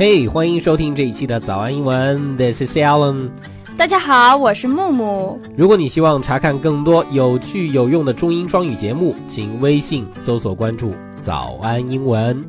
嘿，欢迎收听这一期的早安英文，This is Alan。大家好，我是木木。如果你希望查看更多有趣有用的中英双语节目，请微信搜索关注“早安英文”。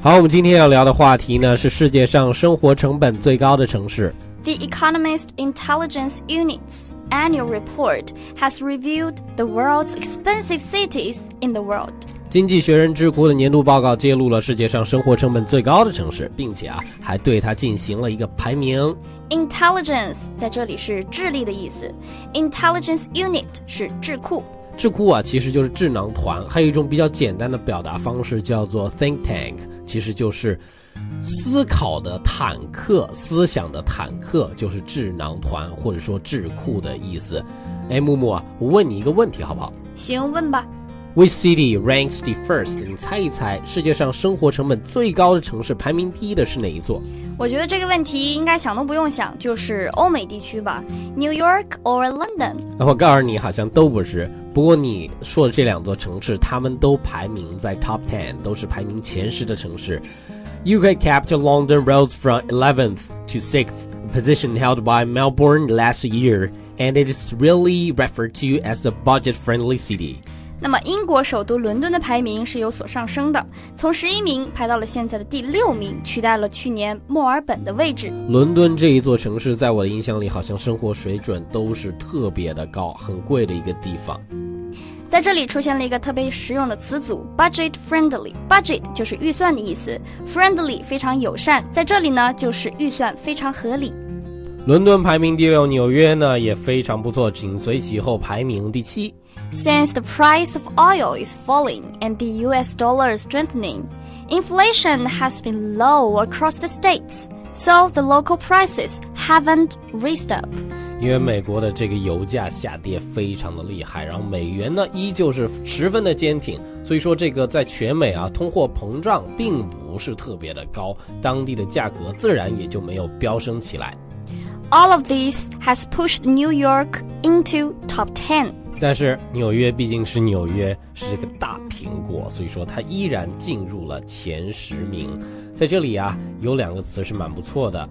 好，我们今天要聊的话题呢是世界上生活成本最高的城市。The Economist Intelligence Unit's annual report has reviewed the world's expensive cities in the world. 经济学人智库的年度报告揭露了世界上生活成本最高的城市，并且啊，还对它进行了一个排名。Intelligence 在这里是智力的意思，Intelligence Unit 是智库。智库啊，其实就是智囊团。还有一种比较简单的表达方式叫做 think tank，其实就是思考的坦克、思想的坦克，就是智囊团或者说智库的意思。哎，木木啊，我问你一个问题好不好？行，问吧。Which city ranks the first？你猜一猜，世界上生活成本最高的城市排名第一的是哪一座？我觉得这个问题应该想都不用想，就是欧美地区吧，New York or London。我告诉你，好像都不是。不过你说的这两座城市，他们都排名在 top ten，都是排名前十的城市。UK capital London rose from 11th to 6th position held by Melbourne last year, and it is really referred to as a budget-friendly city. 那么，英国首都伦敦的排名是有所上升的，从十一名排到了现在的第六名，取代了去年墨尔本的位置。伦敦这一座城市，在我的印象里，好像生活水准都是特别的高，很贵的一个地方。在这里出现了一个特别实用的词组，budget friendly。budget 就是预算的意思，friendly 非常友善，在这里呢就是预算非常合理。伦敦排名第六，纽约呢也非常不错，紧随其后排名第七。Since the price of oil is falling and the US dollar is strengthening, inflation has been low across the states, so the local prices haven't raised up. 因为美国的这个油价下跌非常的厉害，然后美元呢依旧是十分的坚挺，所以说这个在全美啊通货膨胀并不是特别的高，当地的价格自然也就没有飙升起来。All of this has pushed New York into top ten. 但是纽约毕竟是纽约，是这个大苹果，所以说它依然进入了前十名。在这里啊，有两个词是蛮不错的。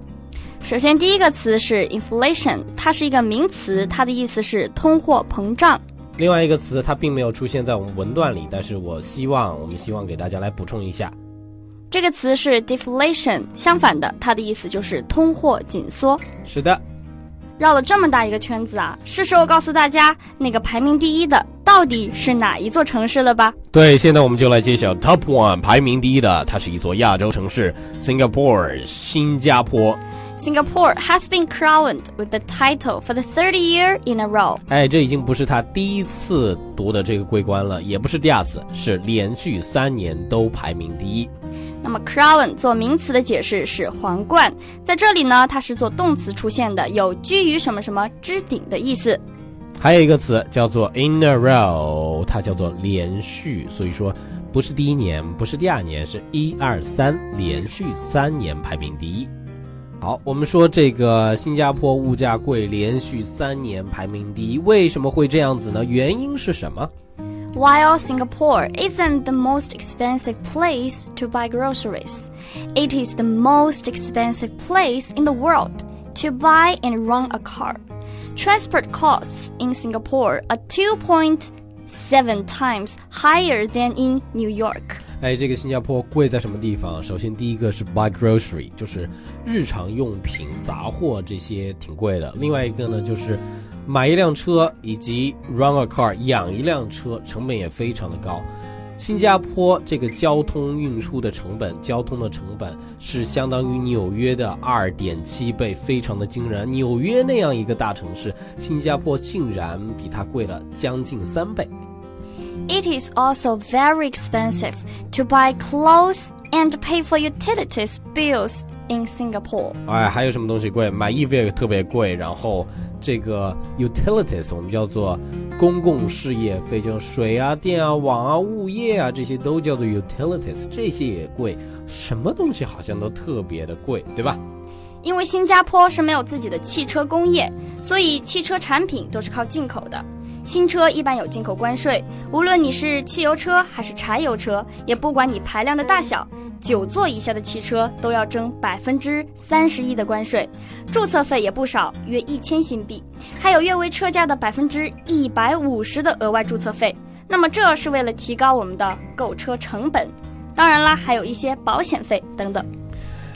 首先，第一个词是 inflation，它是一个名词，它的意思是通货膨胀。另外一个词它并没有出现在我们文段里，但是我希望我们希望给大家来补充一下。这个词是 deflation，相反的，它的意思就是通货紧缩。是的。绕了这么大一个圈子啊，是时候告诉大家那个排名第一的到底是哪一座城市了吧？对，现在我们就来揭晓 Top One 排名第一的，它是一座亚洲城市，Singapore，新加坡。Singapore has been crowned with the title for the third year in a row。哎，这已经不是他第一次夺得这个桂冠了，也不是第二次，是连续三年都排名第一。那么 crown 做名词的解释是皇冠，在这里呢，它是做动词出现的，有居于什么什么之顶的意思。还有一个词叫做 in a row，它叫做连续，所以说不是第一年，不是第二年，是一二三，连续三年排名第一。好，我们说这个新加坡物价贵，连续三年排名第一，为什么会这样子呢？原因是什么 ？While Singapore isn't the most expensive place to buy groceries, it is the most expensive place in the world to buy and run a car. Transport costs in Singapore are 2.7 times higher than in New York. 哎，这个新加坡贵在什么地方？首先，第一个是 buy grocery，就是日常用品、杂货这些挺贵的。另外一个呢，就是 买一辆车以及 run a car 养一辆车，成本也非常的高。新加坡这个交通运输的成本，交通的成本是相当于纽约的二点七倍，非常的惊人。纽约那样一个大城市，新加坡竟然比它贵了将近三倍。It is also very expensive to buy clothes and pay for utilities bills in Singapore。哎，还有什么东西贵？买衣服也特别贵，然后。这个 utilities 我们叫做公共事业费，就水啊、电啊、网啊、物业啊，这些都叫做 utilities，这些也贵。什么东西好像都特别的贵，对吧？因为新加坡是没有自己的汽车工业，所以汽车产品都是靠进口的。新车一般有进口关税，无论你是汽油车还是柴油车，也不管你排量的大小，九座以下的汽车都要征百分之三十一的关税，注册费也不少，约一千新币，还有约为车价的百分之一百五十的额外注册费。那么这是为了提高我们的购车成本，当然啦，还有一些保险费等等。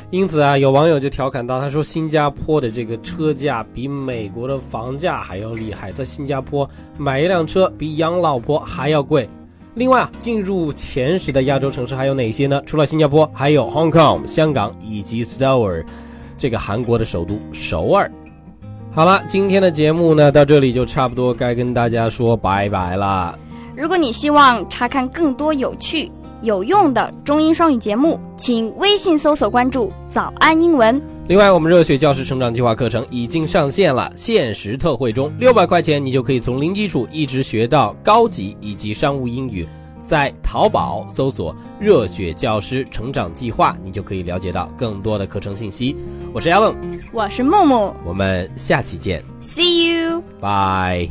因此啊，有网友就调侃到，他说新加坡的这个车价比美国的房价还要厉害，在新加坡买一辆车比养老婆还要贵。另外啊，进入前十的亚洲城市还有哪些呢？除了新加坡，还有 Hong Kong、香港以及首尔，这个韩国的首都首尔。好了，今天的节目呢，到这里就差不多该跟大家说拜拜啦。如果你希望查看更多有趣。有用的中英双语节目，请微信搜索关注“早安英文”。另外，我们热血教师成长计划课程已经上线了，限时特惠中，六百块钱你就可以从零基础一直学到高级以及商务英语。在淘宝搜索“热血教师成长计划”，你就可以了解到更多的课程信息。我是 Allen，我是木木，我们下期见，See you，拜。